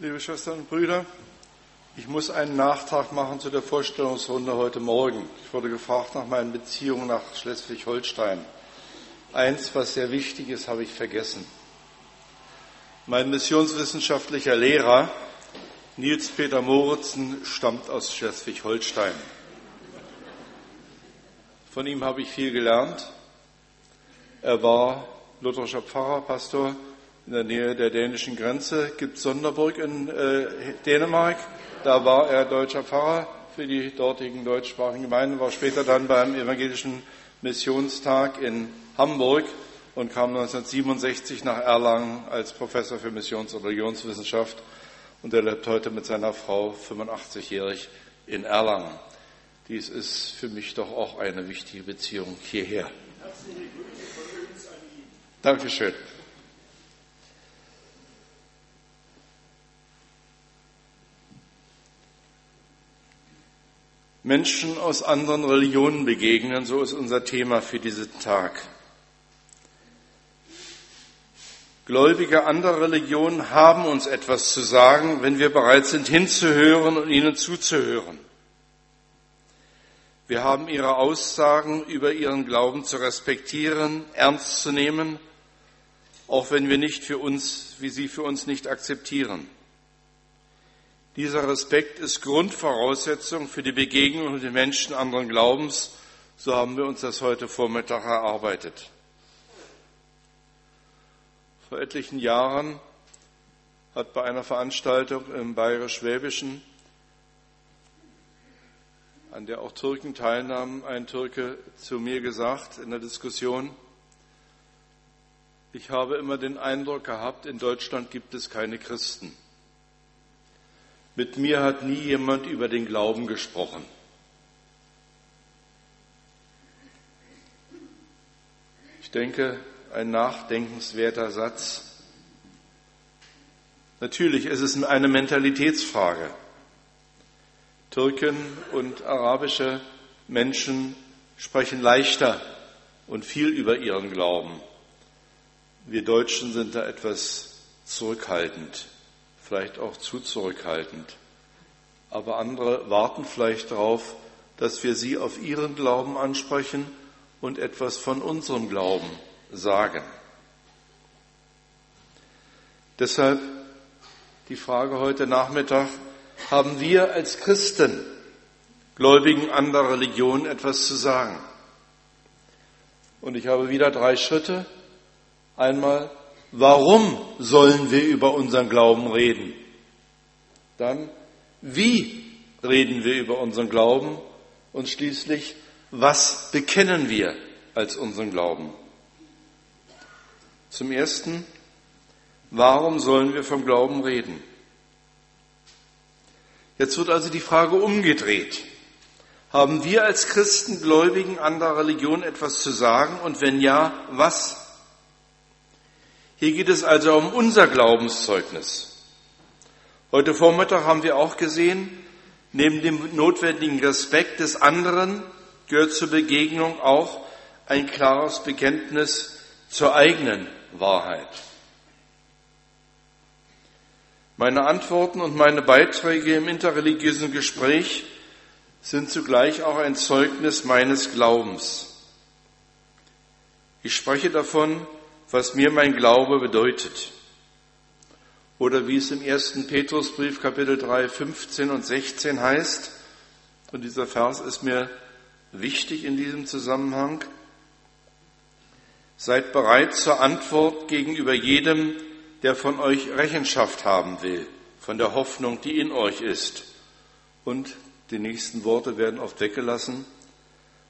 Liebe Schwestern und Brüder, ich muss einen Nachtrag machen zu der Vorstellungsrunde heute Morgen. Ich wurde gefragt nach meinen Beziehungen nach Schleswig-Holstein. Eins, was sehr wichtig ist, habe ich vergessen. Mein missionswissenschaftlicher Lehrer, Nils Peter Moritzen, stammt aus Schleswig-Holstein. Von ihm habe ich viel gelernt. Er war lutherischer Pfarrer, Pastor in der Nähe der dänischen Grenze gibt es Sonderburg in äh, Dänemark. Da war er deutscher Pfarrer für die dortigen deutschsprachigen Gemeinden, war später dann beim Evangelischen Missionstag in Hamburg und kam 1967 nach Erlangen als Professor für Missions- und Religionswissenschaft und er lebt heute mit seiner Frau 85-jährig in Erlangen. Dies ist für mich doch auch eine wichtige Beziehung hierher. Dankeschön. Menschen aus anderen Religionen begegnen, so ist unser Thema für diesen Tag. Gläubige anderer Religionen haben uns etwas zu sagen, wenn wir bereit sind hinzuhören und ihnen zuzuhören. Wir haben ihre Aussagen über ihren Glauben zu respektieren, ernst zu nehmen, auch wenn wir nicht für uns, wie sie für uns nicht akzeptieren. Dieser Respekt ist Grundvoraussetzung für die Begegnung mit den Menschen anderen Glaubens. So haben wir uns das heute Vormittag erarbeitet. Vor etlichen Jahren hat bei einer Veranstaltung im Bayerisch-Schwäbischen, an der auch Türken teilnahmen, ein Türke zu mir gesagt in der Diskussion, ich habe immer den Eindruck gehabt, in Deutschland gibt es keine Christen. Mit mir hat nie jemand über den Glauben gesprochen. Ich denke, ein nachdenkenswerter Satz. Natürlich ist es eine Mentalitätsfrage. Türken und arabische Menschen sprechen leichter und viel über ihren Glauben. Wir Deutschen sind da etwas zurückhaltend vielleicht auch zu zurückhaltend. Aber andere warten vielleicht darauf, dass wir sie auf ihren Glauben ansprechen und etwas von unserem Glauben sagen. Deshalb die Frage heute Nachmittag, haben wir als Christen, Gläubigen anderer Religionen, etwas zu sagen? Und ich habe wieder drei Schritte. Einmal warum sollen wir über unseren Glauben reden? Dann, wie reden wir über unseren Glauben? Und schließlich, was bekennen wir als unseren Glauben? Zum Ersten, warum sollen wir vom Glauben reden? Jetzt wird also die Frage umgedreht. Haben wir als Christen, Gläubigen anderer Religion etwas zu sagen? Und wenn ja, was? Hier geht es also um unser Glaubenszeugnis. Heute Vormittag haben wir auch gesehen, neben dem notwendigen Respekt des anderen gehört zur Begegnung auch ein klares Bekenntnis zur eigenen Wahrheit. Meine Antworten und meine Beiträge im interreligiösen Gespräch sind zugleich auch ein Zeugnis meines Glaubens. Ich spreche davon, was mir mein Glaube bedeutet. Oder wie es im ersten Petrusbrief Kapitel 3, 15 und 16 heißt, und dieser Vers ist mir wichtig in diesem Zusammenhang, seid bereit zur Antwort gegenüber jedem, der von euch Rechenschaft haben will, von der Hoffnung, die in euch ist. Und die nächsten Worte werden oft weggelassen,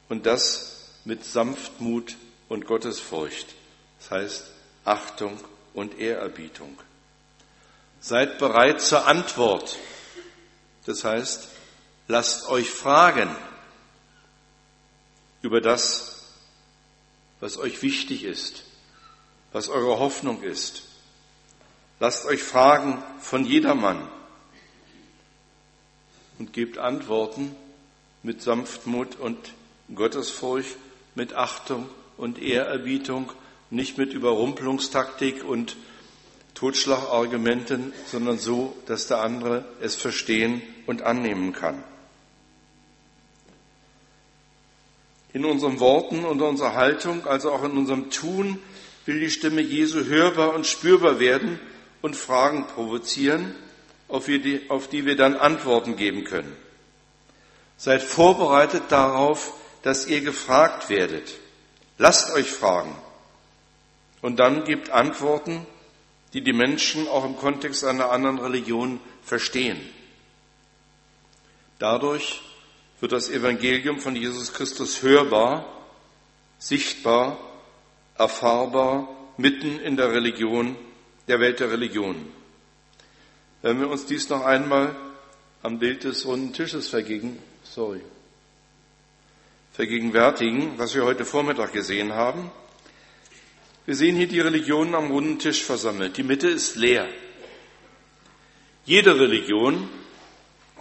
und das mit Sanftmut und Gottesfurcht. Das heißt Achtung und Ehrerbietung. Seid bereit zur Antwort. Das heißt, lasst euch fragen über das, was euch wichtig ist, was eure Hoffnung ist. Lasst euch fragen von jedermann und gebt Antworten mit Sanftmut und Gottesfurcht, mit Achtung und Ehrerbietung nicht mit Überrumpelungstaktik und Totschlagargumenten, sondern so, dass der andere es verstehen und annehmen kann. In unseren Worten und unserer Haltung, also auch in unserem Tun, will die Stimme Jesu hörbar und spürbar werden und Fragen provozieren, auf die, auf die wir dann Antworten geben können. Seid vorbereitet darauf, dass ihr gefragt werdet. Lasst euch fragen. Und dann gebt Antworten, die die Menschen auch im Kontext einer anderen Religion verstehen. Dadurch wird das Evangelium von Jesus Christus hörbar, sichtbar, erfahrbar, mitten in der Religion, der Welt der Religion. Wenn wir uns dies noch einmal am Bild des runden Tisches vergegen, sorry, vergegenwärtigen, was wir heute Vormittag gesehen haben. Wir sehen hier die Religionen am runden Tisch versammelt. Die Mitte ist leer. Jede Religion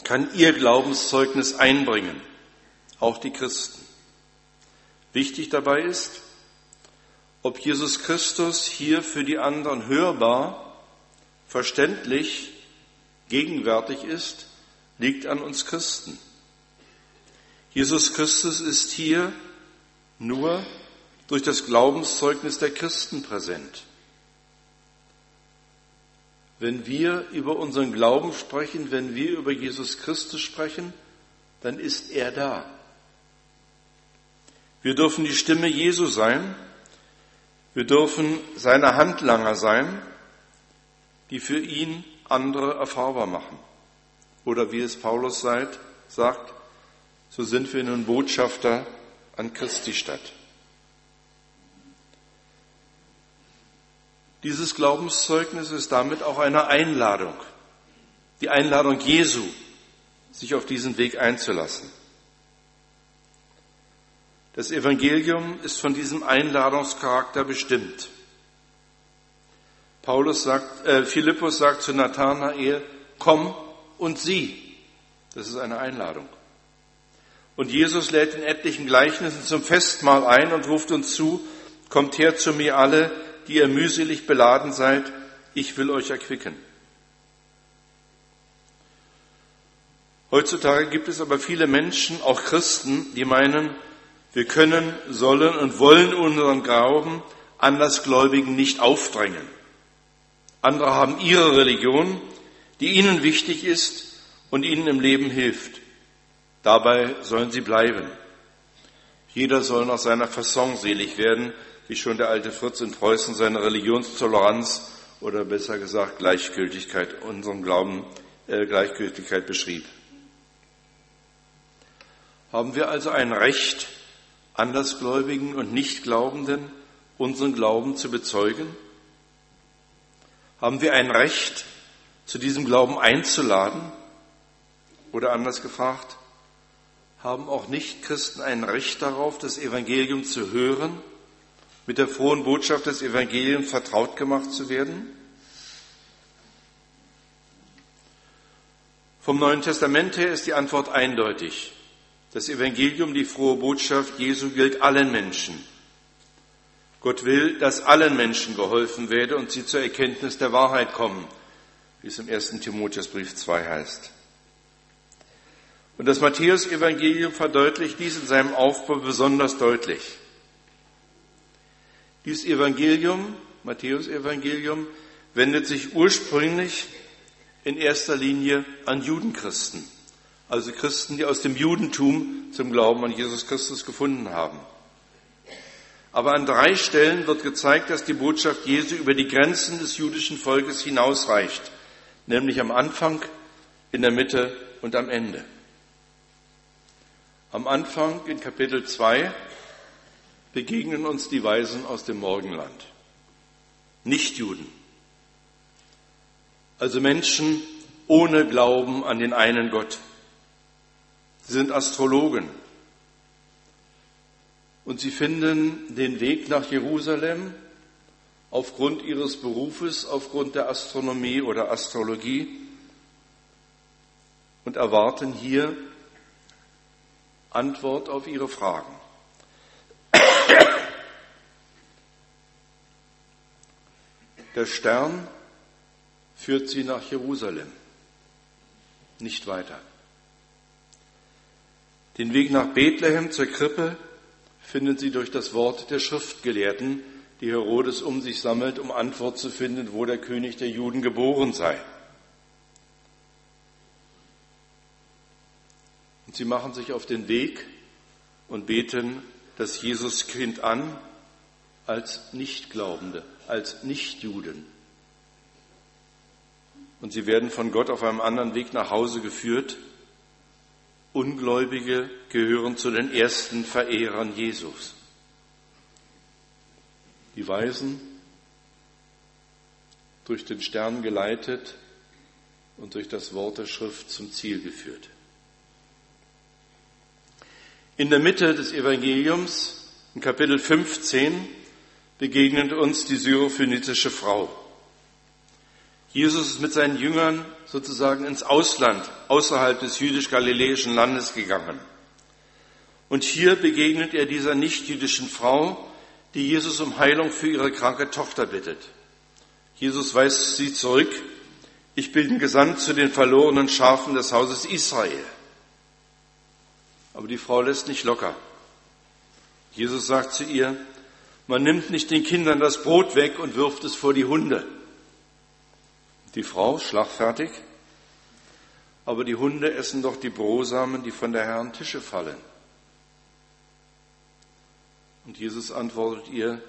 kann ihr Glaubenszeugnis einbringen, auch die Christen. Wichtig dabei ist, ob Jesus Christus hier für die anderen hörbar, verständlich, gegenwärtig ist, liegt an uns Christen. Jesus Christus ist hier nur durch das Glaubenszeugnis der Christen präsent. Wenn wir über unseren Glauben sprechen, wenn wir über Jesus Christus sprechen, dann ist er da. Wir dürfen die Stimme Jesu sein. Wir dürfen seine Handlanger sein, die für ihn andere erfahrbar machen. Oder wie es Paulus sagt, so sind wir nun Botschafter an Christi Stadt. Dieses Glaubenszeugnis ist damit auch eine Einladung, die Einladung Jesu, sich auf diesen Weg einzulassen. Das Evangelium ist von diesem Einladungscharakter bestimmt. Paulus sagt, äh, Philippus sagt zu Nathanael, komm und sieh. Das ist eine Einladung. Und Jesus lädt in etlichen Gleichnissen zum Festmahl ein und ruft uns zu, kommt her zu mir alle, die ihr mühselig beladen seid, ich will euch erquicken. Heutzutage gibt es aber viele Menschen, auch Christen, die meinen, wir können, sollen und wollen unseren Glauben Andersgläubigen nicht aufdrängen. Andere haben ihre Religion, die ihnen wichtig ist und ihnen im Leben hilft. Dabei sollen sie bleiben. Jeder soll nach seiner Fasson selig werden, wie schon der alte Fritz in Preußen seine Religionstoleranz oder besser gesagt Gleichgültigkeit, unserem Glauben äh, Gleichgültigkeit beschrieb. Haben wir also ein Recht, Andersgläubigen und Nichtglaubenden unseren Glauben zu bezeugen? Haben wir ein Recht, zu diesem Glauben einzuladen? Oder anders gefragt, haben auch Nichtchristen ein Recht darauf, das Evangelium zu hören mit der frohen Botschaft des Evangeliums vertraut gemacht zu werden? Vom Neuen Testament her ist die Antwort eindeutig. Das Evangelium, die frohe Botschaft Jesu gilt allen Menschen. Gott will, dass allen Menschen geholfen werde und sie zur Erkenntnis der Wahrheit kommen, wie es im 1. Timotheusbrief 2 heißt. Und das Matthäus-Evangelium verdeutlicht dies in seinem Aufbau besonders deutlich. Dieses Evangelium, Matthäus-Evangelium, wendet sich ursprünglich in erster Linie an Judenchristen, also Christen, die aus dem Judentum zum Glauben an Jesus Christus gefunden haben. Aber an drei Stellen wird gezeigt, dass die Botschaft Jesu über die Grenzen des jüdischen Volkes hinausreicht, nämlich am Anfang, in der Mitte und am Ende. Am Anfang in Kapitel 2 begegnen uns die Weisen aus dem Morgenland. Nichtjuden. Also Menschen ohne Glauben an den einen Gott. Sie sind Astrologen. Und sie finden den Weg nach Jerusalem aufgrund ihres Berufes, aufgrund der Astronomie oder Astrologie und erwarten hier Antwort auf ihre Fragen. Der Stern führt sie nach Jerusalem, nicht weiter. Den Weg nach Bethlehem zur Krippe finden sie durch das Wort der Schriftgelehrten, die Herodes um sich sammelt, um Antwort zu finden, wo der König der Juden geboren sei. Und sie machen sich auf den Weg und beten das Jesuskind an als Nichtglaubende, als Nichtjuden. Und sie werden von Gott auf einem anderen Weg nach Hause geführt. Ungläubige gehören zu den ersten Verehrern Jesus. Die Weisen, durch den Stern geleitet und durch das Wort der Schrift zum Ziel geführt. In der Mitte des Evangeliums, in Kapitel 15, begegnet uns die syrophönizische Frau. Jesus ist mit seinen Jüngern sozusagen ins Ausland, außerhalb des jüdisch-galiläischen Landes gegangen. Und hier begegnet er dieser nichtjüdischen Frau, die Jesus um Heilung für ihre kranke Tochter bittet. Jesus weist sie zurück, ich bin gesandt zu den verlorenen Schafen des Hauses Israel. Aber die Frau lässt nicht locker. Jesus sagt zu ihr, man nimmt nicht den Kindern das Brot weg und wirft es vor die Hunde. Die Frau, schlagfertig, aber die Hunde essen doch die Brosamen, die von der Herrn Tische fallen. Und Jesus antwortet ihr,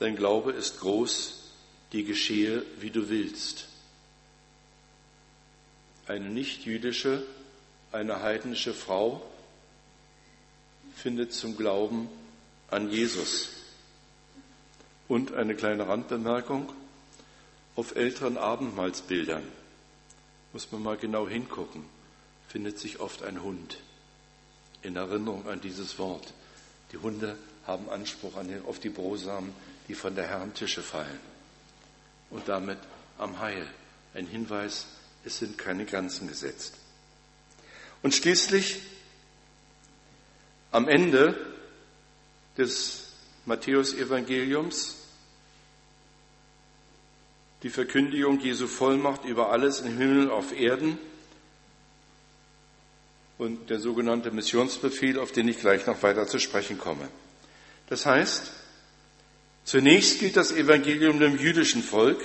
dein Glaube ist groß, die geschehe, wie du willst. Eine nicht-jüdische, eine heidnische Frau findet zum Glauben an Jesus. Und eine kleine Randbemerkung, auf älteren Abendmahlsbildern muss man mal genau hingucken, findet sich oft ein Hund in Erinnerung an dieses Wort. Die Hunde haben Anspruch auf die Brosamen, die von der Herren Tische fallen. Und damit am Heil. Ein Hinweis, es sind keine Grenzen gesetzt. Und schließlich am Ende des Matthäus-Evangeliums die Verkündigung Jesu Vollmacht über alles im Himmel auf Erden und der sogenannte Missionsbefehl, auf den ich gleich noch weiter zu sprechen komme. Das heißt, zunächst gilt das Evangelium dem jüdischen Volk,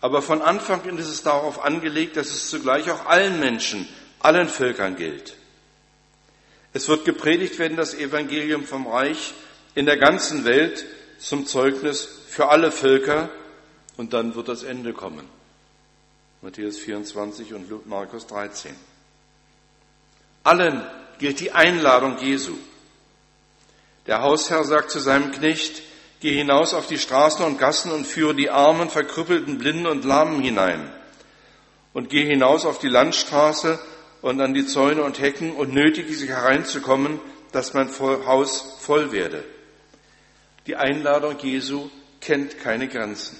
aber von Anfang an ist es darauf angelegt, dass es zugleich auch allen Menschen, allen Völkern gilt. Es wird gepredigt werden, das Evangelium vom Reich in der ganzen Welt zum Zeugnis für alle Völker und dann wird das Ende kommen. Matthäus 24 und Markus 13. Allen gilt die Einladung Jesu. Der Hausherr sagt zu seinem Knecht, geh hinaus auf die Straßen und Gassen und führe die Armen, Verkrüppelten, Blinden und Lahmen hinein. Und geh hinaus auf die Landstraße und an die Zäune und Hecken und nötige sie hereinzukommen, dass mein Haus voll werde. Die Einladung Jesu kennt keine Grenzen.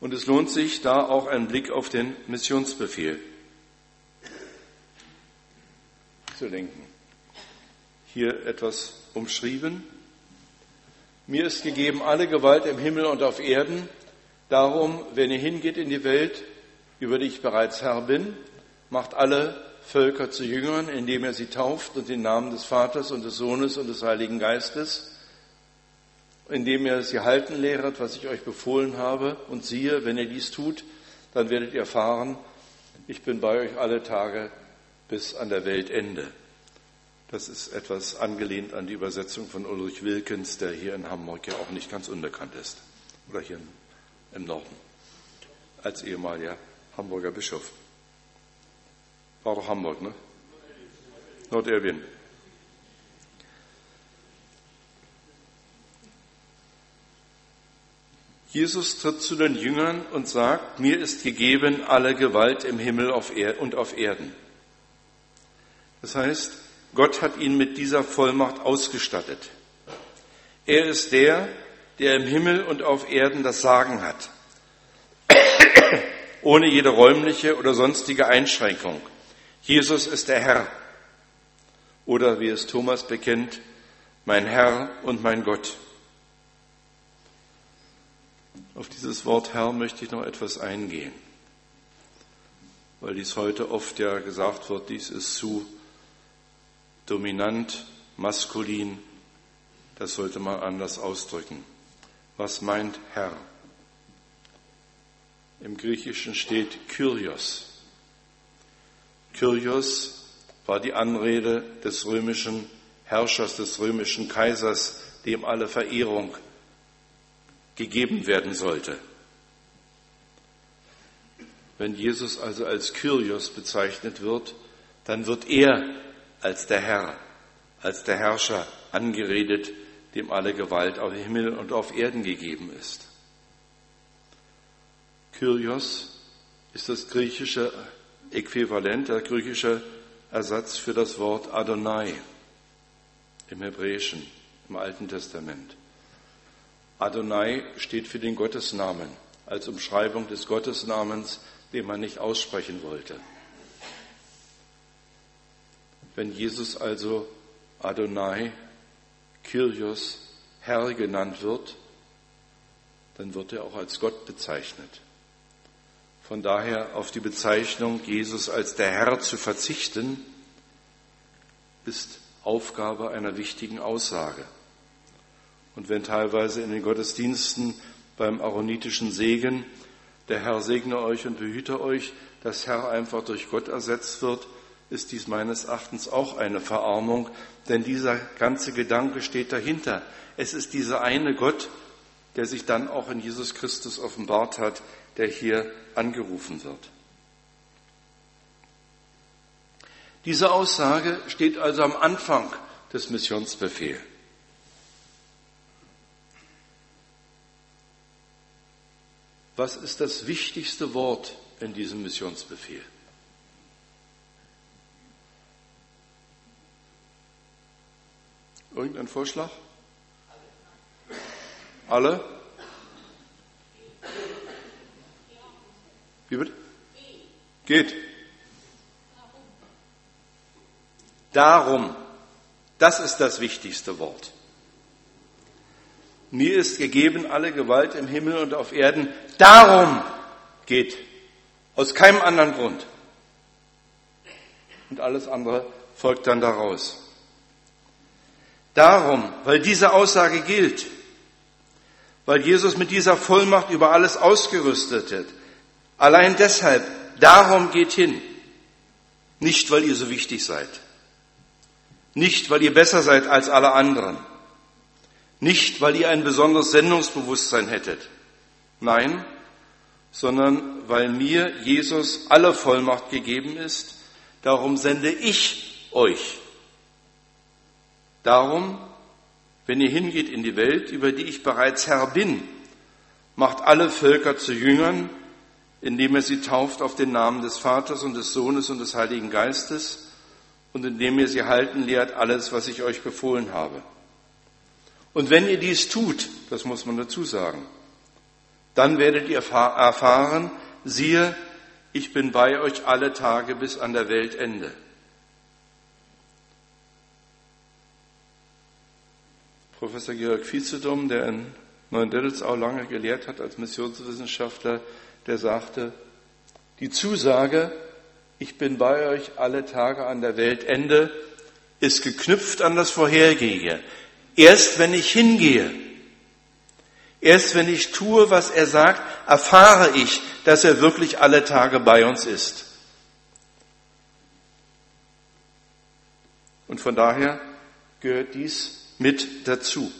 Und es lohnt sich da auch ein Blick auf den Missionsbefehl zu lenken. Hier etwas umschrieben. Mir ist gegeben alle Gewalt im Himmel und auf Erden. Darum, wenn ihr hingeht in die Welt, über die ich bereits Herr bin, macht alle Völker zu Jüngern, indem er sie tauft und den Namen des Vaters und des Sohnes und des Heiligen Geistes, indem er sie halten lehret, was ich euch befohlen habe. Und siehe, wenn ihr dies tut, dann werdet ihr erfahren, ich bin bei euch alle Tage bis an der Weltende. Das ist etwas angelehnt an die Übersetzung von Ulrich Wilkens, der hier in Hamburg ja auch nicht ganz unbekannt ist. Oder hier im Norden als ehemaliger Hamburger Bischof. War doch Hamburg, ne? Norderwien. Jesus tritt zu den Jüngern und sagt, mir ist gegeben alle Gewalt im Himmel und auf Erden. Das heißt, Gott hat ihn mit dieser Vollmacht ausgestattet. Er ist der, der im Himmel und auf Erden das Sagen hat ohne jede räumliche oder sonstige Einschränkung. Jesus ist der Herr. Oder wie es Thomas bekennt, mein Herr und mein Gott. Auf dieses Wort Herr möchte ich noch etwas eingehen, weil dies heute oft ja gesagt wird, dies ist zu dominant, maskulin, das sollte man anders ausdrücken. Was meint Herr? Im Griechischen steht Kyrios. Kyrios war die Anrede des römischen Herrschers, des römischen Kaisers, dem alle Verehrung gegeben werden sollte. Wenn Jesus also als Kyrios bezeichnet wird, dann wird er als der Herr, als der Herrscher angeredet, dem alle Gewalt auf Himmel und auf Erden gegeben ist. Kyrios ist das griechische Äquivalent, der griechische Ersatz für das Wort Adonai im Hebräischen, im Alten Testament. Adonai steht für den Gottesnamen, als Umschreibung des Gottesnamens, den man nicht aussprechen wollte. Wenn Jesus also Adonai, Kyrios, Herr genannt wird, dann wird er auch als Gott bezeichnet. Von daher auf die Bezeichnung Jesus als der Herr zu verzichten, ist Aufgabe einer wichtigen Aussage. Und wenn teilweise in den Gottesdiensten beim aaronitischen Segen der Herr segne euch und behüte euch, das Herr einfach durch Gott ersetzt wird, ist dies meines Erachtens auch eine Verarmung, denn dieser ganze Gedanke steht dahinter. Es ist dieser eine Gott, der sich dann auch in Jesus Christus offenbart hat, der hier angerufen wird. Diese Aussage steht also am Anfang des Missionsbefehls. Was ist das wichtigste Wort in diesem Missionsbefehl? Irgendein Vorschlag? Alle? Wie bitte? Geht. Darum, das ist das wichtigste Wort. Mir ist gegeben alle Gewalt im Himmel und auf Erden. Darum geht. Aus keinem anderen Grund. Und alles andere folgt dann daraus. Darum, weil diese Aussage gilt, weil Jesus mit dieser Vollmacht über alles ausgerüstet. Allein deshalb, darum geht hin. Nicht, weil ihr so wichtig seid. Nicht, weil ihr besser seid als alle anderen. Nicht, weil ihr ein besonderes Sendungsbewusstsein hättet. Nein, sondern weil mir Jesus alle Vollmacht gegeben ist. Darum sende ich euch. Darum, wenn ihr hingeht in die Welt, über die ich bereits Herr bin, macht alle Völker zu Jüngern, indem er sie tauft auf den Namen des Vaters und des Sohnes und des Heiligen Geistes und indem ihr sie halten lehrt alles, was ich euch befohlen habe. Und wenn ihr dies tut, das muss man dazu sagen, dann werdet ihr erfahren, siehe, ich bin bei euch alle Tage bis an der Weltende. Professor Georg Vizedum, der in Neuendettelsau lange gelehrt hat als Missionswissenschaftler, der sagte, die Zusage, ich bin bei euch alle Tage an der Weltende, ist geknüpft an das Vorhergehende. Erst wenn ich hingehe, erst wenn ich tue, was er sagt, erfahre ich, dass er wirklich alle Tage bei uns ist. Und von daher gehört dies mit dazu.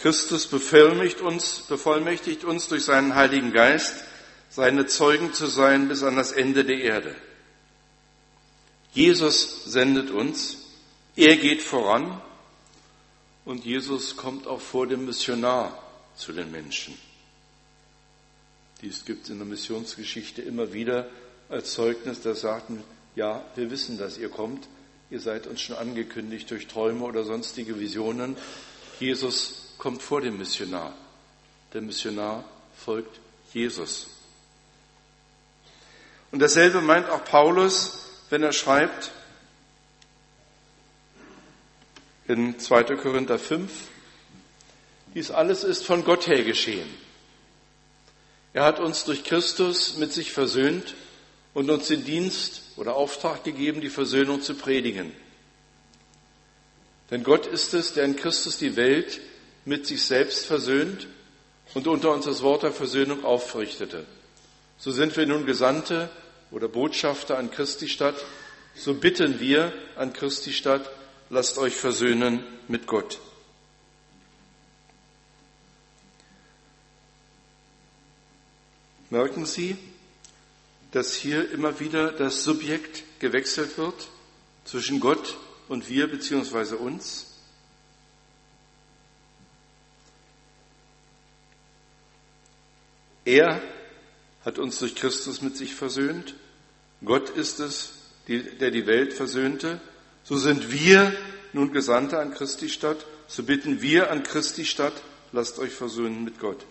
Christus bevollmächtigt uns, bevollmächtigt uns durch seinen Heiligen Geist, seine Zeugen zu sein bis an das Ende der Erde. Jesus sendet uns, er geht voran und Jesus kommt auch vor dem Missionar zu den Menschen. Dies gibt es in der Missionsgeschichte immer wieder als Zeugnis, da sagten, ja, wir wissen, dass ihr kommt, ihr seid uns schon angekündigt durch Träume oder sonstige Visionen. Jesus kommt vor dem Missionar. Der Missionar folgt Jesus. Und dasselbe meint auch Paulus, wenn er schreibt in 2. Korinther 5, Dies alles ist von Gott her geschehen. Er hat uns durch Christus mit sich versöhnt und uns den Dienst oder Auftrag gegeben, die Versöhnung zu predigen. Denn Gott ist es, der in Christus die Welt mit sich selbst versöhnt und unter uns das Wort der Versöhnung aufrichtete. So sind wir nun Gesandte oder Botschafter an Christi Stadt. So bitten wir an Christi Stadt, lasst euch versöhnen mit Gott. Merken Sie, dass hier immer wieder das Subjekt gewechselt wird zwischen Gott und wir bzw. uns? Er hat uns durch Christus mit sich versöhnt. Gott ist es, der die Welt versöhnte. So sind wir nun Gesandte an Christi Stadt. So bitten wir an Christi Stadt, lasst euch versöhnen mit Gott.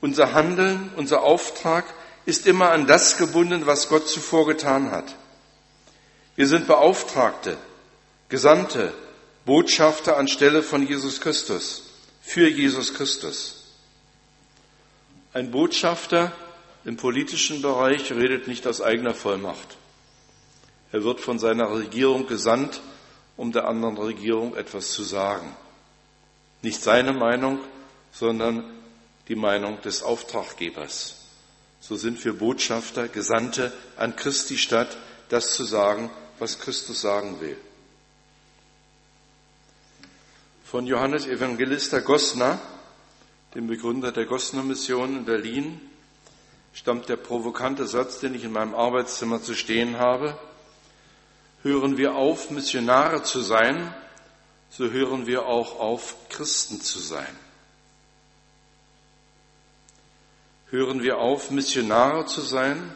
Unser Handeln, unser Auftrag ist immer an das gebunden, was Gott zuvor getan hat. Wir sind Beauftragte, Gesandte, Botschafter anstelle von Jesus Christus, für Jesus Christus. Ein Botschafter im politischen Bereich redet nicht aus eigener Vollmacht. Er wird von seiner Regierung gesandt, um der anderen Regierung etwas zu sagen. Nicht seine Meinung, sondern die Meinung des Auftraggebers. So sind wir Botschafter, Gesandte an Christi Stadt, das zu sagen, was Christus sagen will. Von Johannes Evangelista Gosner, dem Begründer der Gosner Mission in Berlin, stammt der provokante Satz, den ich in meinem Arbeitszimmer zu stehen habe. Hören wir auf, Missionare zu sein, so hören wir auch auf, Christen zu sein. Hören wir auf, Missionare zu sein,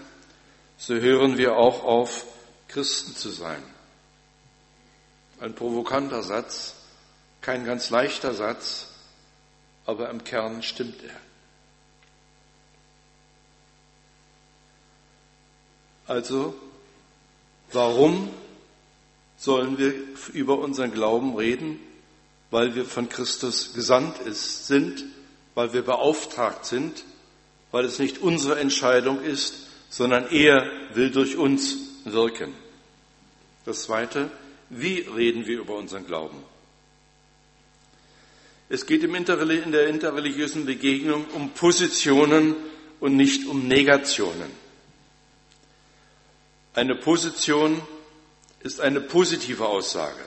so hören wir auch auf, Christen zu sein. Ein provokanter Satz, kein ganz leichter Satz, aber im Kern stimmt er. Also, warum sollen wir über unseren Glauben reden? Weil wir von Christus gesandt sind, weil wir beauftragt sind, weil es nicht unsere Entscheidung ist, sondern er will durch uns wirken. Das Zweite, wie reden wir über unseren Glauben? Es geht in der interreligiösen Begegnung um Positionen und nicht um Negationen. Eine Position ist eine positive Aussage.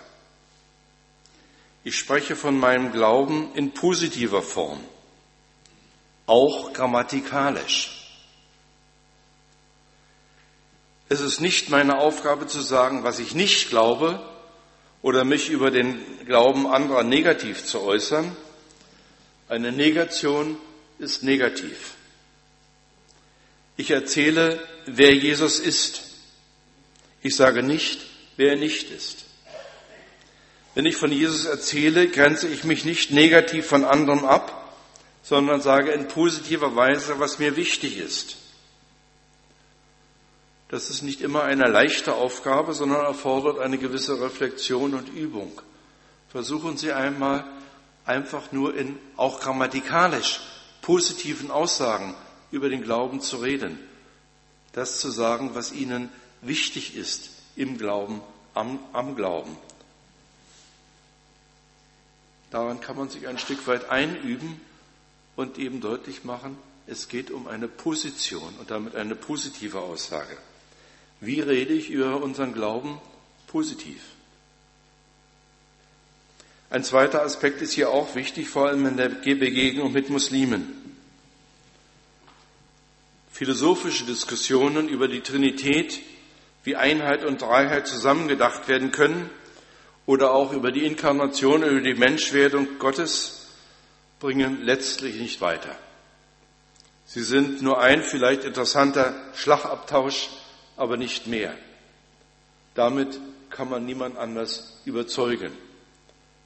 Ich spreche von meinem Glauben in positiver Form auch grammatikalisch. Es ist nicht meine Aufgabe zu sagen, was ich nicht glaube oder mich über den Glauben anderer negativ zu äußern. Eine Negation ist negativ. Ich erzähle, wer Jesus ist. Ich sage nicht, wer er nicht ist. Wenn ich von Jesus erzähle, grenze ich mich nicht negativ von anderen ab, sondern sage in positiver Weise, was mir wichtig ist. Das ist nicht immer eine leichte Aufgabe, sondern erfordert eine gewisse Reflexion und Übung. Versuchen Sie einmal einfach nur in auch grammatikalisch positiven Aussagen über den Glauben zu reden. Das zu sagen, was Ihnen wichtig ist im Glauben, am, am Glauben. Daran kann man sich ein Stück weit einüben und eben deutlich machen, es geht um eine Position und damit eine positive Aussage. Wie rede ich über unseren Glauben positiv? Ein zweiter Aspekt ist hier auch wichtig, vor allem in der Begegnung mit Muslimen. Philosophische Diskussionen über die Trinität, wie Einheit und Dreiheit zusammengedacht werden können, oder auch über die Inkarnation, über die Menschwerdung Gottes bringen letztlich nicht weiter. Sie sind nur ein vielleicht interessanter Schlagabtausch, aber nicht mehr. Damit kann man niemand anders überzeugen.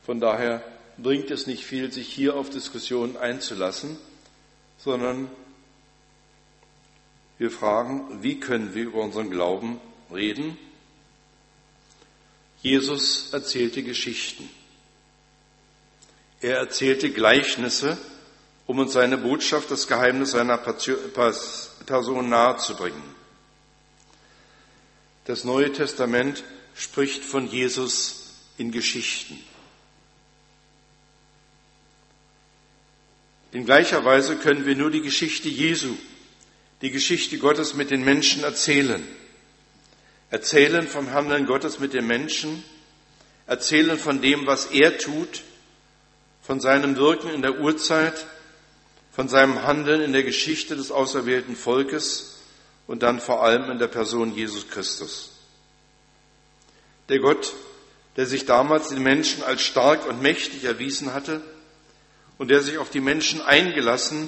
Von daher bringt es nicht viel, sich hier auf Diskussionen einzulassen, sondern wir fragen, wie können wir über unseren Glauben reden? Jesus erzählte Geschichten. Er erzählte Gleichnisse, um uns seine Botschaft, das Geheimnis seiner Person nahezubringen. Das Neue Testament spricht von Jesus in Geschichten. In gleicher Weise können wir nur die Geschichte Jesu, die Geschichte Gottes mit den Menschen erzählen. Erzählen vom Handeln Gottes mit den Menschen, erzählen von dem, was er tut, von seinem Wirken in der Urzeit, von seinem Handeln in der Geschichte des auserwählten Volkes und dann vor allem in der Person Jesus Christus. Der Gott, der sich damals den Menschen als stark und mächtig erwiesen hatte und der sich auf die Menschen eingelassen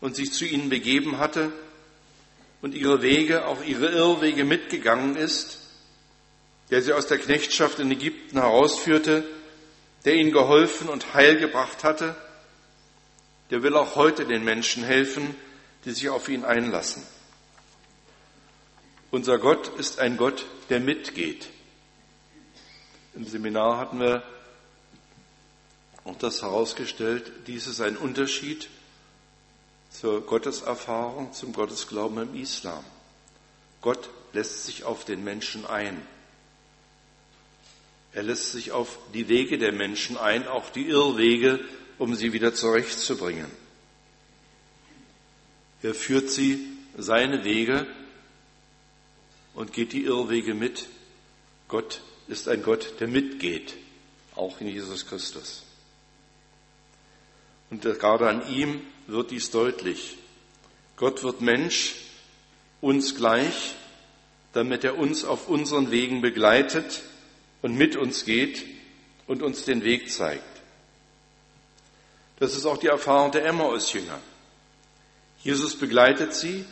und sich zu ihnen begeben hatte und ihre Wege, auch ihre Irrwege mitgegangen ist, der sie aus der Knechtschaft in Ägypten herausführte, der ihnen geholfen und Heil gebracht hatte, der will auch heute den Menschen helfen, die sich auf ihn einlassen. Unser Gott ist ein Gott, der mitgeht. Im Seminar hatten wir auch das herausgestellt, dies ist ein Unterschied zur Gotteserfahrung, zum Gottesglauben im Islam. Gott lässt sich auf den Menschen ein. Er lässt sich auf die Wege der Menschen ein, auch die Irrwege, um sie wieder zurechtzubringen. Er führt sie seine Wege und geht die Irrwege mit. Gott ist ein Gott, der mitgeht, auch in Jesus Christus. Und gerade an ihm wird dies deutlich. Gott wird Mensch, uns gleich, damit er uns auf unseren Wegen begleitet und mit uns geht und uns den Weg zeigt. Das ist auch die Erfahrung der Emmaus-Jünger. Jesus begleitet sie,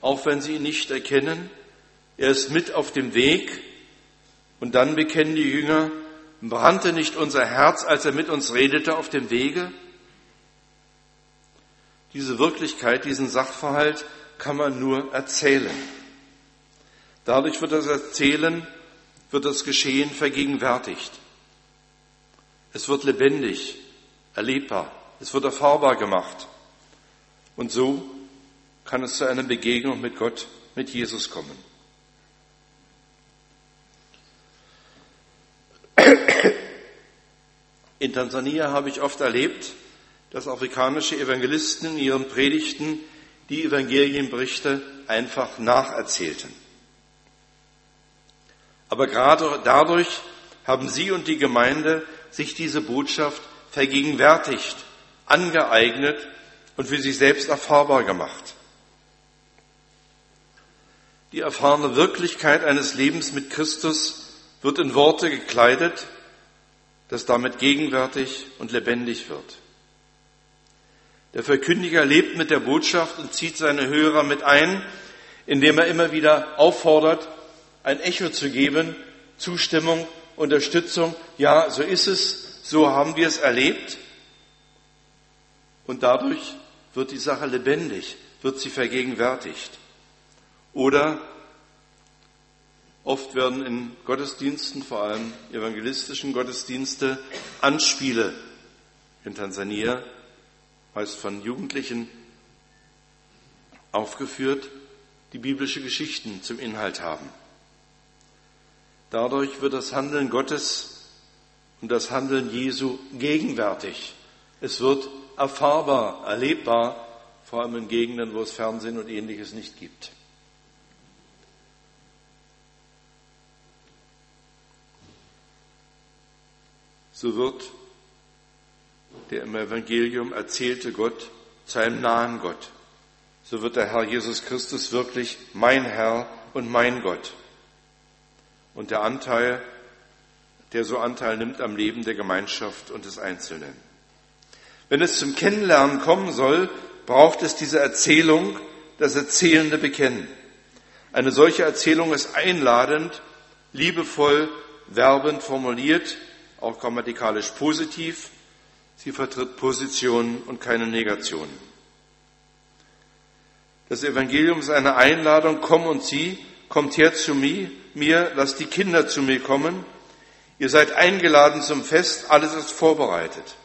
auch wenn sie ihn nicht erkennen. Er ist mit auf dem Weg und dann bekennen die Jünger, brannte nicht unser Herz, als er mit uns redete auf dem Wege? Diese Wirklichkeit, diesen Sachverhalt kann man nur erzählen. Dadurch wird das Erzählen, wird das Geschehen vergegenwärtigt. Es wird lebendig, erlebbar, es wird erfahrbar gemacht. Und so kann es zu einer Begegnung mit Gott, mit Jesus kommen. In Tansania habe ich oft erlebt, dass afrikanische Evangelisten in ihren Predigten die Evangelienberichte einfach nacherzählten. Aber gerade dadurch haben Sie und die Gemeinde sich diese Botschaft vergegenwärtigt, angeeignet und für sich selbst erfahrbar gemacht. Die erfahrene Wirklichkeit eines Lebens mit Christus wird in Worte gekleidet, das damit gegenwärtig und lebendig wird. Der Verkündiger lebt mit der Botschaft und zieht seine Hörer mit ein, indem er immer wieder auffordert, ein Echo zu geben, Zustimmung, Unterstützung. Ja, so ist es, so haben wir es erlebt. Und dadurch wird die Sache lebendig, wird sie vergegenwärtigt. Oder oft werden in Gottesdiensten, vor allem evangelistischen Gottesdienste, Anspiele in Tansania meist von Jugendlichen aufgeführt, die biblische Geschichten zum Inhalt haben. Dadurch wird das Handeln Gottes und das Handeln Jesu gegenwärtig. Es wird erfahrbar, erlebbar, vor allem in Gegenden, wo es Fernsehen und ähnliches nicht gibt. So wird der im Evangelium erzählte Gott zu einem nahen Gott. So wird der Herr Jesus Christus wirklich mein Herr und mein Gott. Und der Anteil, der so Anteil nimmt am Leben der Gemeinschaft und des Einzelnen. Wenn es zum Kennenlernen kommen soll, braucht es diese Erzählung, das erzählende Bekennen. Eine solche Erzählung ist einladend, liebevoll, werbend formuliert, auch grammatikalisch positiv, Sie vertritt Positionen und keine Negationen. Das Evangelium ist eine Einladung, komm und sieh, kommt her zu mir, mir, lasst die Kinder zu mir kommen. Ihr seid eingeladen zum Fest, alles ist vorbereitet.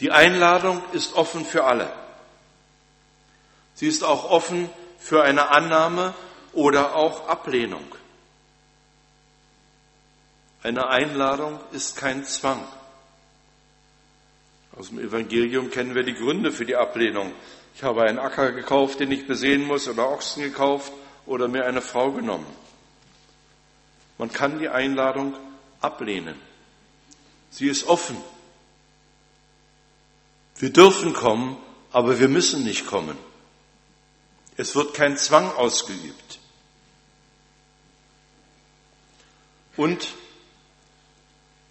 Die Einladung ist offen für alle. Sie ist auch offen für eine Annahme oder auch Ablehnung. Eine Einladung ist kein Zwang. Aus dem Evangelium kennen wir die Gründe für die Ablehnung. Ich habe einen Acker gekauft, den ich besehen muss, oder Ochsen gekauft oder mir eine Frau genommen. Man kann die Einladung ablehnen. Sie ist offen. Wir dürfen kommen, aber wir müssen nicht kommen. Es wird kein Zwang ausgeübt. Und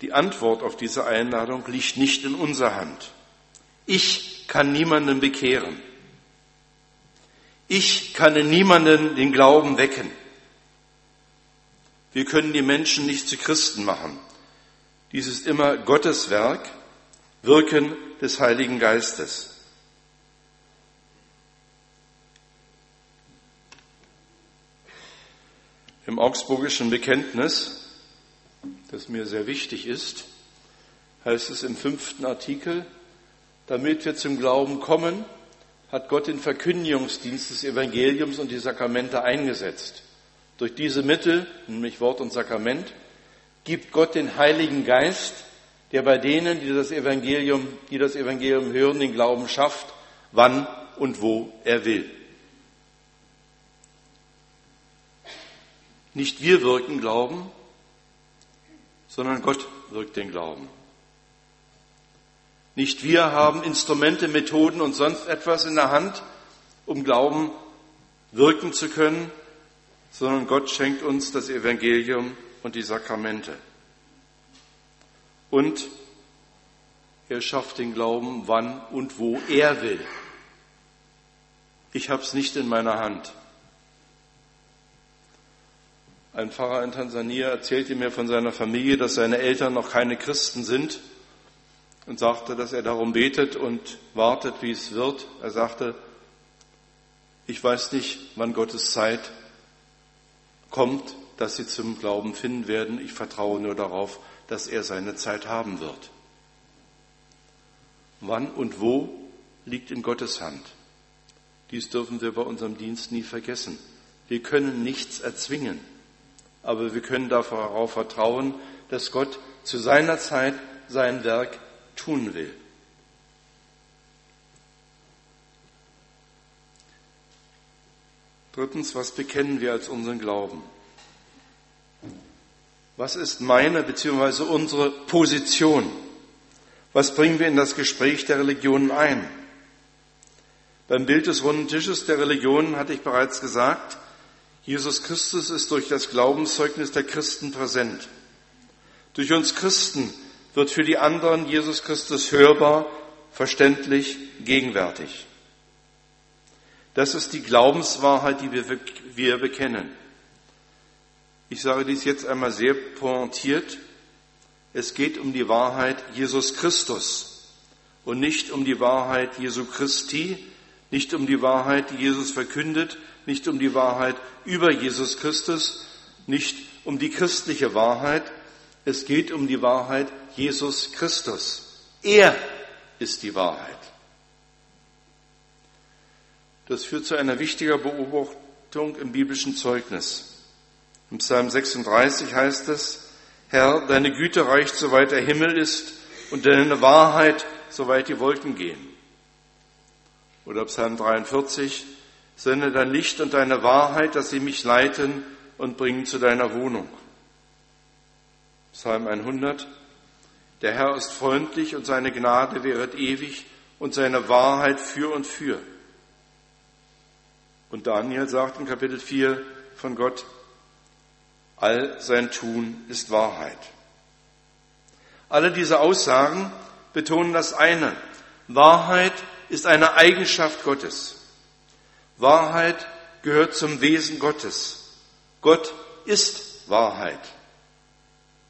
die Antwort auf diese Einladung liegt nicht in unserer Hand. Ich kann niemanden bekehren. Ich kann in niemanden den Glauben wecken. Wir können die Menschen nicht zu Christen machen. Dies ist immer Gottes Werk, Wirken des Heiligen Geistes. Im Augsburgischen Bekenntnis, das mir sehr wichtig ist, heißt es im fünften Artikel, damit wir zum Glauben kommen, hat Gott den Verkündigungsdienst des Evangeliums und die Sakramente eingesetzt. Durch diese Mittel, nämlich Wort und Sakrament, gibt Gott den Heiligen Geist, der bei denen, die das Evangelium, die das Evangelium hören, den Glauben schafft, wann und wo er will. Nicht wir wirken Glauben, sondern Gott wirkt den Glauben. Nicht wir haben Instrumente, Methoden und sonst etwas in der Hand, um Glauben wirken zu können, sondern Gott schenkt uns das Evangelium und die Sakramente. Und er schafft den Glauben, wann und wo er will. Ich habe es nicht in meiner Hand. Ein Pfarrer in Tansania erzählte mir von seiner Familie, dass seine Eltern noch keine Christen sind und sagte, dass er darum betet und wartet, wie es wird. Er sagte, ich weiß nicht, wann Gottes Zeit kommt, dass sie zum Glauben finden werden. Ich vertraue nur darauf, dass er seine Zeit haben wird. Wann und wo liegt in Gottes Hand. Dies dürfen wir bei unserem Dienst nie vergessen. Wir können nichts erzwingen aber wir können darauf vertrauen, dass Gott zu seiner Zeit sein Werk tun will. Drittens, was bekennen wir als unseren Glauben? Was ist meine bzw. unsere Position? Was bringen wir in das Gespräch der Religionen ein? Beim Bild des runden Tisches der Religionen hatte ich bereits gesagt, Jesus Christus ist durch das Glaubenszeugnis der Christen präsent. Durch uns Christen wird für die anderen Jesus Christus hörbar, verständlich, gegenwärtig. Das ist die Glaubenswahrheit, die wir, wir bekennen. Ich sage dies jetzt einmal sehr pointiert. Es geht um die Wahrheit Jesus Christus und nicht um die Wahrheit Jesu Christi, nicht um die Wahrheit, die Jesus verkündet, nicht um die Wahrheit über Jesus Christus, nicht um die christliche Wahrheit. Es geht um die Wahrheit Jesus Christus. Er ist die Wahrheit. Das führt zu einer wichtigen Beobachtung im biblischen Zeugnis. Im Psalm 36 heißt es, Herr, deine Güte reicht, soweit der Himmel ist, und deine Wahrheit, soweit die Wolken gehen. Oder Psalm 43, Sende dein Licht und deine Wahrheit, dass sie mich leiten und bringen zu deiner Wohnung. Psalm 100. Der Herr ist freundlich und seine Gnade wäret ewig und seine Wahrheit für und für. Und Daniel sagt in Kapitel 4 von Gott, all sein Tun ist Wahrheit. Alle diese Aussagen betonen das eine. Wahrheit ist eine Eigenschaft Gottes. Wahrheit gehört zum Wesen Gottes. Gott ist Wahrheit.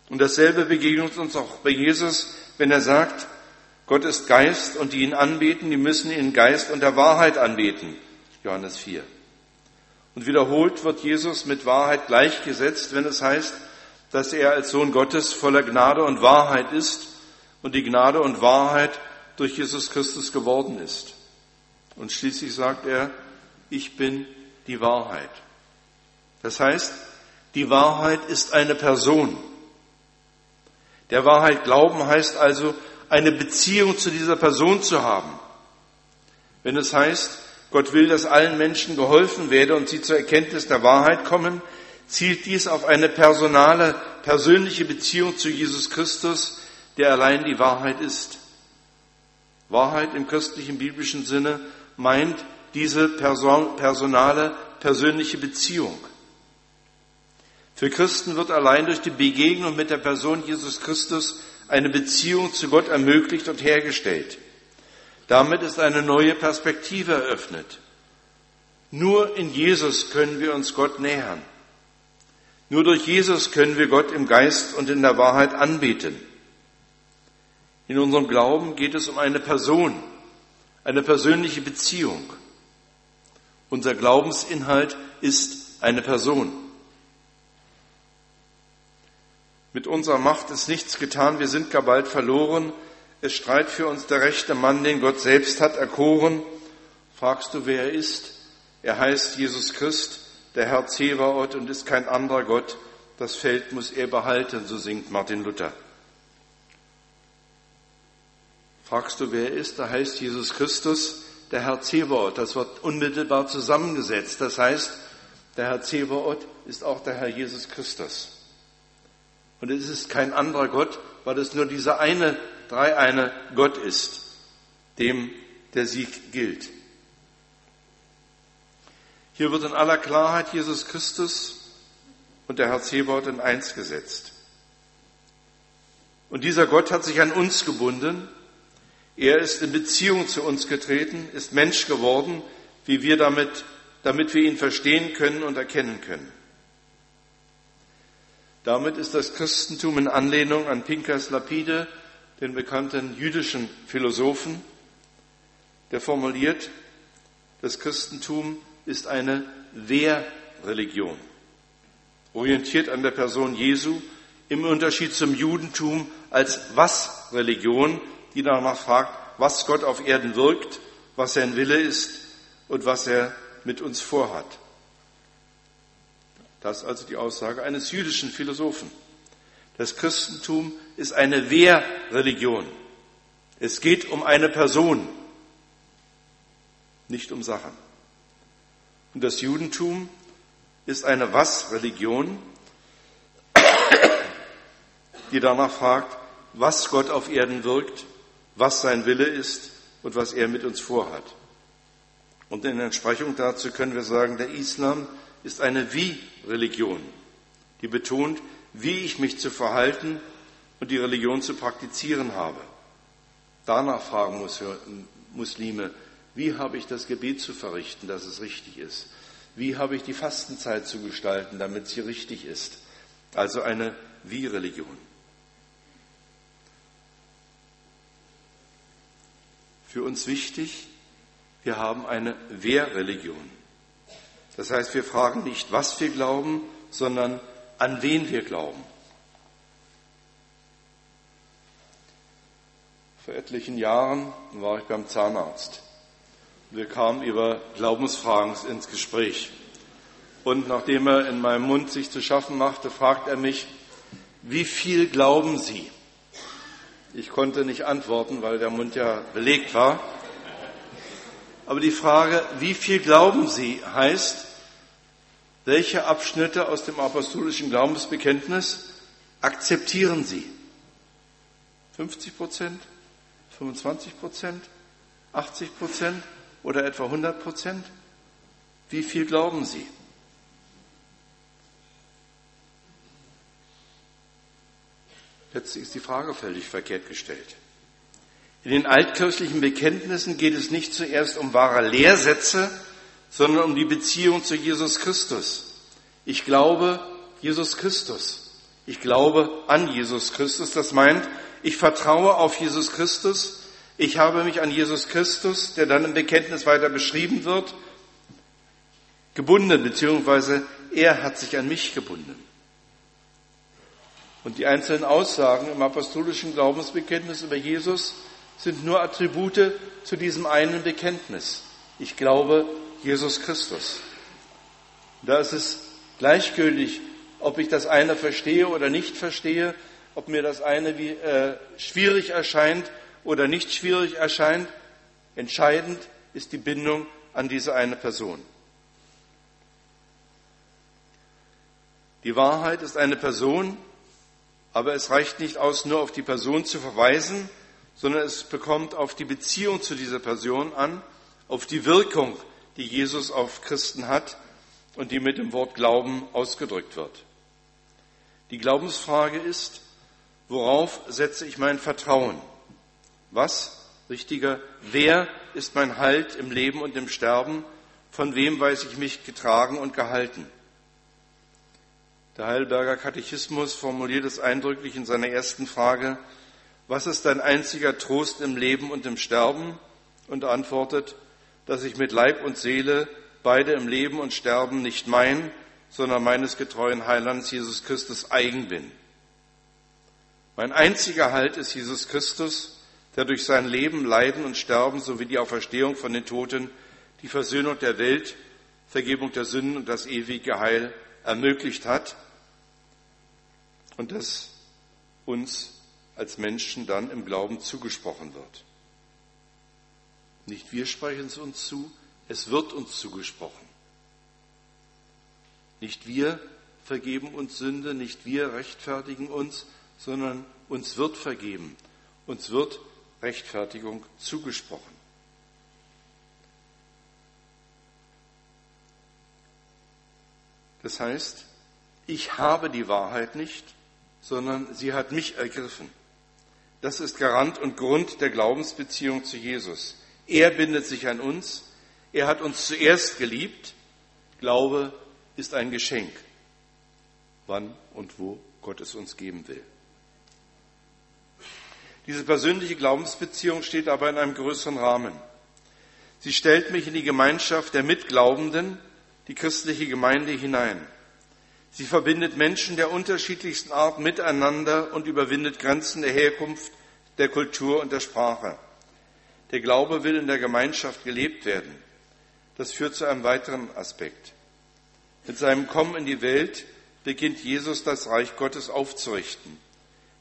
Und dasselbe begegnet uns auch bei Jesus, wenn er sagt, Gott ist Geist und die ihn anbeten, die müssen ihn Geist und der Wahrheit anbeten. Johannes 4. Und wiederholt wird Jesus mit Wahrheit gleichgesetzt, wenn es heißt, dass er als Sohn Gottes voller Gnade und Wahrheit ist und die Gnade und Wahrheit durch Jesus Christus geworden ist. Und schließlich sagt er, ich bin die Wahrheit. Das heißt, die Wahrheit ist eine Person. Der Wahrheit glauben heißt also, eine Beziehung zu dieser Person zu haben. Wenn es heißt, Gott will, dass allen Menschen geholfen werde und sie zur Erkenntnis der Wahrheit kommen, zielt dies auf eine personale, persönliche Beziehung zu Jesus Christus, der allein die Wahrheit ist. Wahrheit im christlichen biblischen Sinne meint diese person personale, persönliche Beziehung. Für Christen wird allein durch die Begegnung mit der Person Jesus Christus eine Beziehung zu Gott ermöglicht und hergestellt. Damit ist eine neue Perspektive eröffnet. Nur in Jesus können wir uns Gott nähern. Nur durch Jesus können wir Gott im Geist und in der Wahrheit anbeten. In unserem Glauben geht es um eine Person, eine persönliche Beziehung. Unser Glaubensinhalt ist eine Person. Mit unserer Macht ist nichts getan, wir sind gar bald verloren, es streit für uns der rechte Mann, den Gott selbst hat erkoren. Fragst du, wer er ist? Er heißt Jesus Christ, der Herr Zebaoth und ist kein anderer Gott. Das Feld muss er behalten, so singt Martin Luther. Fragst du, wer er ist? Da heißt Jesus Christus, der Herr Zebaoth. Das wird unmittelbar zusammengesetzt. Das heißt, der Herr Zebaoth ist auch der Herr Jesus Christus. Und es ist kein anderer Gott, weil es nur dieser eine dreieine Gott ist, dem der Sieg gilt. Hier wird in aller Klarheit Jesus Christus und der Herr Zebaoth in eins gesetzt. Und dieser Gott hat sich an uns gebunden. Er ist in Beziehung zu uns getreten, ist Mensch geworden, wie wir damit, damit wir ihn verstehen können und erkennen können. Damit ist das Christentum in Anlehnung an Pinkas Lapide den bekannten jüdischen Philosophen, der formuliert, das Christentum ist eine Wehrreligion, orientiert an der Person Jesu, im Unterschied zum Judentum als Was-Religion, die danach fragt, was Gott auf Erden wirkt, was sein Wille ist und was er mit uns vorhat. Das ist also die Aussage eines jüdischen Philosophen. Das Christentum ist eine Wehrreligion. Es geht um eine Person, nicht um Sachen. Und das Judentum ist eine Was-Religion, die danach fragt, was Gott auf Erden wirkt, was sein Wille ist und was er mit uns vorhat. Und in Entsprechung dazu können wir sagen, der Islam ist eine Wie-Religion, die betont, wie ich mich zu verhalten und die Religion zu praktizieren habe. Danach fragen Muslime, wie habe ich das Gebet zu verrichten, dass es richtig ist? Wie habe ich die Fastenzeit zu gestalten, damit sie richtig ist? Also eine Wie-Religion. Für uns wichtig, wir haben eine Wer-Religion. Das heißt, wir fragen nicht, was wir glauben, sondern an wen wir glauben. Vor etlichen Jahren war ich beim Zahnarzt. Wir kamen über Glaubensfragen ins Gespräch. Und nachdem er in meinem Mund sich zu schaffen machte, fragt er mich, wie viel glauben Sie? Ich konnte nicht antworten, weil der Mund ja belegt war. Aber die Frage, wie viel glauben Sie, heißt, welche Abschnitte aus dem apostolischen Glaubensbekenntnis akzeptieren Sie? 50 Prozent, 25 Prozent, 80 Prozent oder etwa 100 Prozent? Wie viel glauben Sie? Letztlich ist die Frage völlig verkehrt gestellt. In den altkirchlichen Bekenntnissen geht es nicht zuerst um wahre Lehrsätze, sondern um die Beziehung zu Jesus Christus. Ich glaube Jesus Christus. Ich glaube an Jesus Christus. Das meint, ich vertraue auf Jesus Christus. Ich habe mich an Jesus Christus, der dann im Bekenntnis weiter beschrieben wird, gebunden, beziehungsweise er hat sich an mich gebunden. Und die einzelnen Aussagen im apostolischen Glaubensbekenntnis über Jesus sind nur Attribute zu diesem einen Bekenntnis. Ich glaube Jesus Christus. Da ist es gleichgültig, ob ich das eine verstehe oder nicht verstehe, ob mir das eine wie, äh, schwierig erscheint oder nicht schwierig erscheint. Entscheidend ist die Bindung an diese eine Person. Die Wahrheit ist eine Person, aber es reicht nicht aus, nur auf die Person zu verweisen, sondern es bekommt auf die Beziehung zu dieser Person an, auf die Wirkung, die Jesus auf Christen hat und die mit dem Wort Glauben ausgedrückt wird. Die Glaubensfrage ist, worauf setze ich mein Vertrauen? Was, richtiger, wer ist mein Halt im Leben und im Sterben? Von wem weiß ich mich getragen und gehalten? Der Heidelberger Katechismus formuliert es eindrücklich in seiner ersten Frage, was ist dein einziger Trost im Leben und im Sterben? Und antwortet, dass ich mit Leib und Seele beide im Leben und Sterben nicht mein, sondern meines getreuen Heilands Jesus Christus eigen bin. Mein einziger Halt ist Jesus Christus, der durch sein Leben, Leiden und Sterben sowie die Auferstehung von den Toten die Versöhnung der Welt, Vergebung der Sünden und das ewige Heil ermöglicht hat und das uns als Menschen dann im Glauben zugesprochen wird. Nicht wir sprechen es uns zu, es wird uns zugesprochen. Nicht wir vergeben uns Sünde, nicht wir rechtfertigen uns, sondern uns wird vergeben, uns wird Rechtfertigung zugesprochen. Das heißt, ich habe die Wahrheit nicht, sondern sie hat mich ergriffen. Das ist Garant und Grund der Glaubensbeziehung zu Jesus. Er bindet sich an uns, er hat uns zuerst geliebt. Glaube ist ein Geschenk, wann und wo Gott es uns geben will. Diese persönliche Glaubensbeziehung steht aber in einem größeren Rahmen. Sie stellt mich in die Gemeinschaft der Mitglaubenden, die christliche Gemeinde hinein. Sie verbindet Menschen der unterschiedlichsten Art miteinander und überwindet Grenzen der Herkunft, der Kultur und der Sprache. Der Glaube will in der Gemeinschaft gelebt werden. Das führt zu einem weiteren Aspekt. Mit seinem Kommen in die Welt beginnt Jesus das Reich Gottes aufzurichten.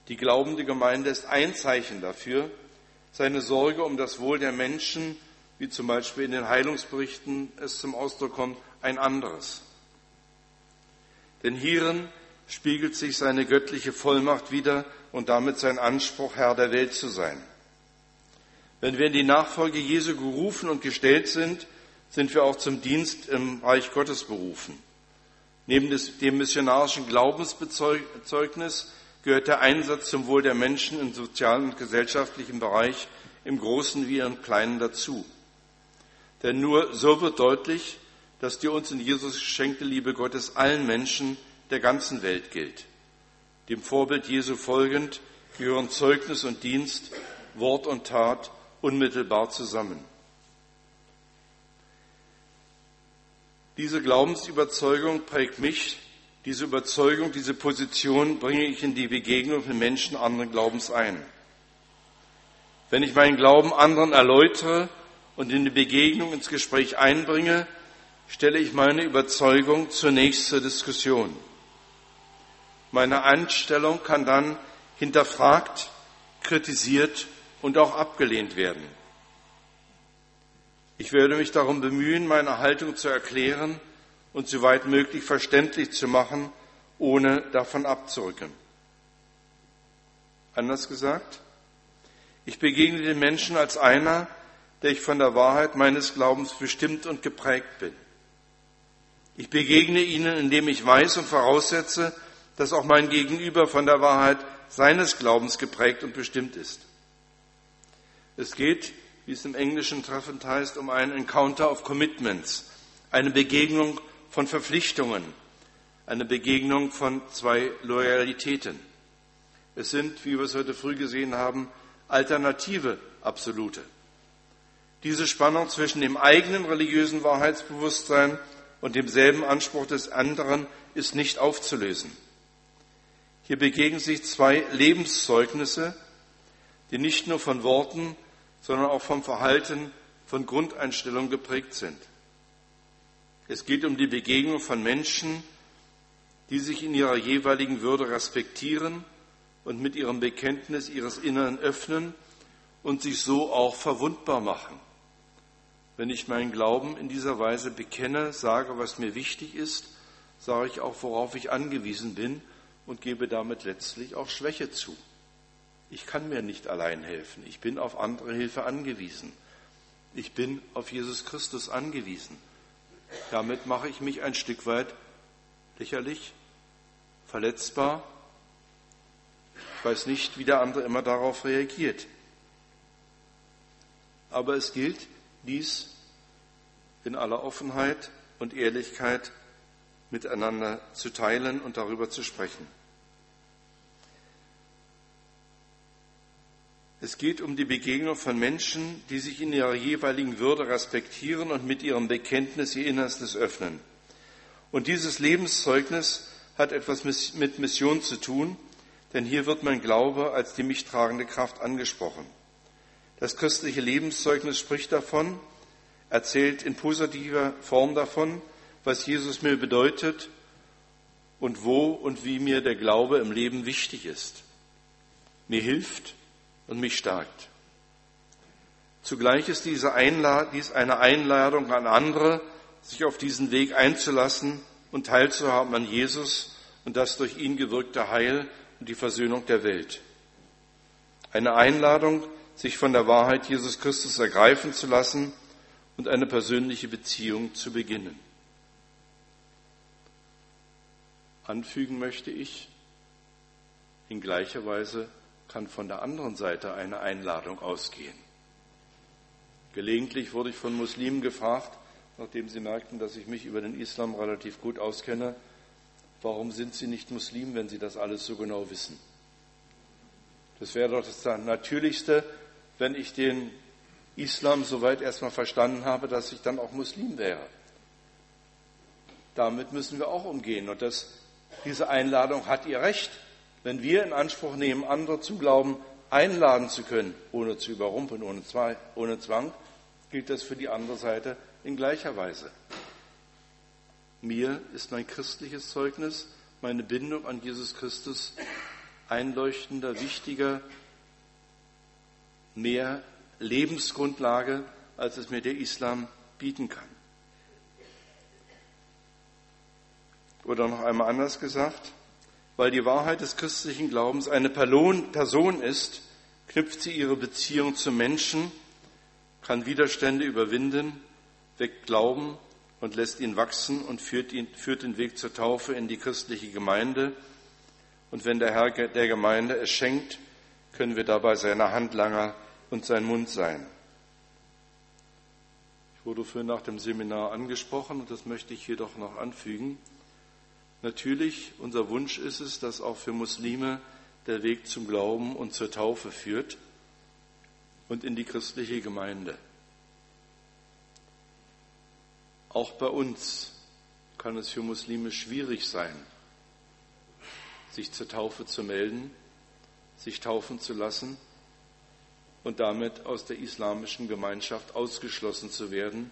Die glaubende Gemeinde ist ein Zeichen dafür. Seine Sorge um das Wohl der Menschen, wie zum Beispiel in den Heilungsberichten es zum Ausdruck kommt, ein anderes. Denn hierin spiegelt sich seine göttliche Vollmacht wider und damit sein Anspruch, Herr der Welt zu sein. Wenn wir in die Nachfolge Jesu gerufen und gestellt sind, sind wir auch zum Dienst im Reich Gottes berufen. Neben dem missionarischen Glaubensbezeugnis gehört der Einsatz zum Wohl der Menschen im sozialen und gesellschaftlichen Bereich im Großen wie im Kleinen dazu. Denn nur so wird deutlich, dass die uns in Jesus geschenkte Liebe Gottes allen Menschen der ganzen Welt gilt. Dem Vorbild Jesu folgend gehören Zeugnis und Dienst, Wort und Tat unmittelbar zusammen. Diese Glaubensüberzeugung prägt mich, diese Überzeugung, diese Position bringe ich in die Begegnung mit Menschen anderen Glaubens ein. Wenn ich meinen Glauben anderen erläutere und in die Begegnung ins Gespräch einbringe, stelle ich meine Überzeugung zunächst zur Diskussion. Meine Einstellung kann dann hinterfragt, kritisiert und auch abgelehnt werden. Ich werde mich darum bemühen, meine Haltung zu erklären und so weit möglich verständlich zu machen, ohne davon abzurücken. Anders gesagt, ich begegne den Menschen als einer, der ich von der Wahrheit meines Glaubens bestimmt und geprägt bin. Ich begegne ihnen, indem ich weiß und voraussetze, dass auch mein Gegenüber von der Wahrheit seines Glaubens geprägt und bestimmt ist. Es geht, wie es im Englischen treffend heißt, um einen Encounter of Commitments, eine Begegnung von Verpflichtungen, eine Begegnung von zwei Loyalitäten. Es sind, wie wir es heute früh gesehen haben, alternative Absolute. Diese Spannung zwischen dem eigenen religiösen Wahrheitsbewusstsein und demselben Anspruch des anderen ist nicht aufzulösen. Hier begegnen sich zwei Lebenszeugnisse, die nicht nur von Worten, sondern auch vom Verhalten, von Grundeinstellungen geprägt sind. Es geht um die Begegnung von Menschen, die sich in ihrer jeweiligen Würde respektieren und mit ihrem Bekenntnis ihres Inneren öffnen und sich so auch verwundbar machen. Wenn ich meinen Glauben in dieser Weise bekenne, sage, was mir wichtig ist, sage ich auch, worauf ich angewiesen bin und gebe damit letztlich auch Schwäche zu. Ich kann mir nicht allein helfen. Ich bin auf andere Hilfe angewiesen. Ich bin auf Jesus Christus angewiesen. Damit mache ich mich ein Stück weit lächerlich, verletzbar. Ich weiß nicht, wie der andere immer darauf reagiert. Aber es gilt, dies in aller Offenheit und Ehrlichkeit miteinander zu teilen und darüber zu sprechen. Es geht um die Begegnung von Menschen, die sich in ihrer jeweiligen Würde respektieren und mit ihrem Bekenntnis ihr Innerstes öffnen. Und dieses Lebenszeugnis hat etwas mit Mission zu tun, denn hier wird mein Glaube als die mich tragende Kraft angesprochen. Das christliche Lebenszeugnis spricht davon, erzählt in positiver Form davon, was Jesus mir bedeutet und wo und wie mir der Glaube im Leben wichtig ist. Mir hilft, und mich stärkt. Zugleich ist diese Einlad dies eine Einladung an andere, sich auf diesen Weg einzulassen und teilzuhaben an Jesus und das durch ihn gewirkte Heil und die Versöhnung der Welt. Eine Einladung, sich von der Wahrheit Jesus Christus ergreifen zu lassen und eine persönliche Beziehung zu beginnen. Anfügen möchte ich in gleicher Weise kann von der anderen Seite eine Einladung ausgehen. Gelegentlich wurde ich von Muslimen gefragt, nachdem sie merkten, dass ich mich über den Islam relativ gut auskenne, warum sind sie nicht Muslim, wenn sie das alles so genau wissen? Das wäre doch das Natürlichste, wenn ich den Islam soweit erstmal verstanden habe, dass ich dann auch Muslim wäre. Damit müssen wir auch umgehen. Und das, diese Einladung hat ihr Recht wenn wir in Anspruch nehmen, andere zu glauben, einladen zu können, ohne zu überrumpeln, ohne, Zwang, gilt das für die andere Seite in gleicher Weise. Mir ist mein christliches Zeugnis, meine Bindung an Jesus Christus einleuchtender, wichtiger, mehr Lebensgrundlage, als es mir der Islam bieten kann. Oder noch einmal anders gesagt, weil die Wahrheit des christlichen Glaubens eine Person ist, knüpft sie ihre Beziehung zum Menschen, kann Widerstände überwinden, weckt Glauben und lässt ihn wachsen und führt, ihn, führt den Weg zur Taufe in die christliche Gemeinde. Und wenn der Herr der Gemeinde es schenkt, können wir dabei seine Handlanger und sein Mund sein. Ich wurde vorhin nach dem Seminar angesprochen und das möchte ich hier doch noch anfügen. Natürlich, unser Wunsch ist es, dass auch für Muslime der Weg zum Glauben und zur Taufe führt und in die christliche Gemeinde. Auch bei uns kann es für Muslime schwierig sein, sich zur Taufe zu melden, sich taufen zu lassen und damit aus der islamischen Gemeinschaft ausgeschlossen zu werden,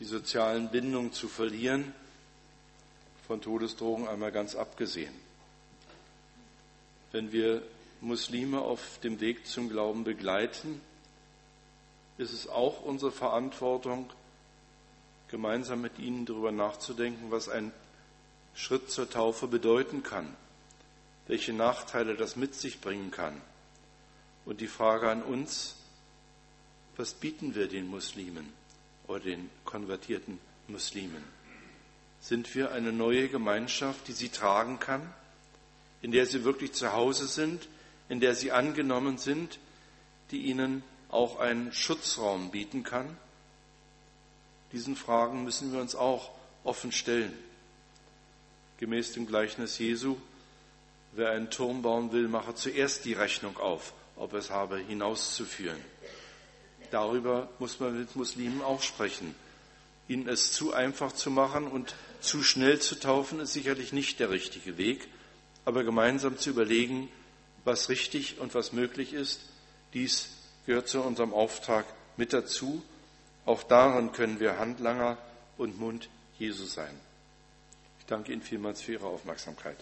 die sozialen Bindungen zu verlieren von Todesdrogen einmal ganz abgesehen. Wenn wir Muslime auf dem Weg zum Glauben begleiten, ist es auch unsere Verantwortung, gemeinsam mit ihnen darüber nachzudenken, was ein Schritt zur Taufe bedeuten kann, welche Nachteile das mit sich bringen kann. Und die Frage an uns, was bieten wir den Muslimen oder den konvertierten Muslimen? Sind wir eine neue Gemeinschaft, die sie tragen kann, in der sie wirklich zu Hause sind, in der sie angenommen sind, die ihnen auch einen Schutzraum bieten kann? Diesen Fragen müssen wir uns auch offen stellen. Gemäß dem Gleichnis Jesu, wer einen Turm bauen will, mache zuerst die Rechnung auf, ob es habe hinauszuführen. Darüber muss man mit Muslimen auch sprechen. Ihnen es zu einfach zu machen und zu schnell zu taufen ist sicherlich nicht der richtige Weg, aber gemeinsam zu überlegen, was richtig und was möglich ist, dies gehört zu unserem Auftrag mit dazu. Auch darin können wir Handlanger und Mund Jesu sein. Ich danke Ihnen vielmals für Ihre Aufmerksamkeit.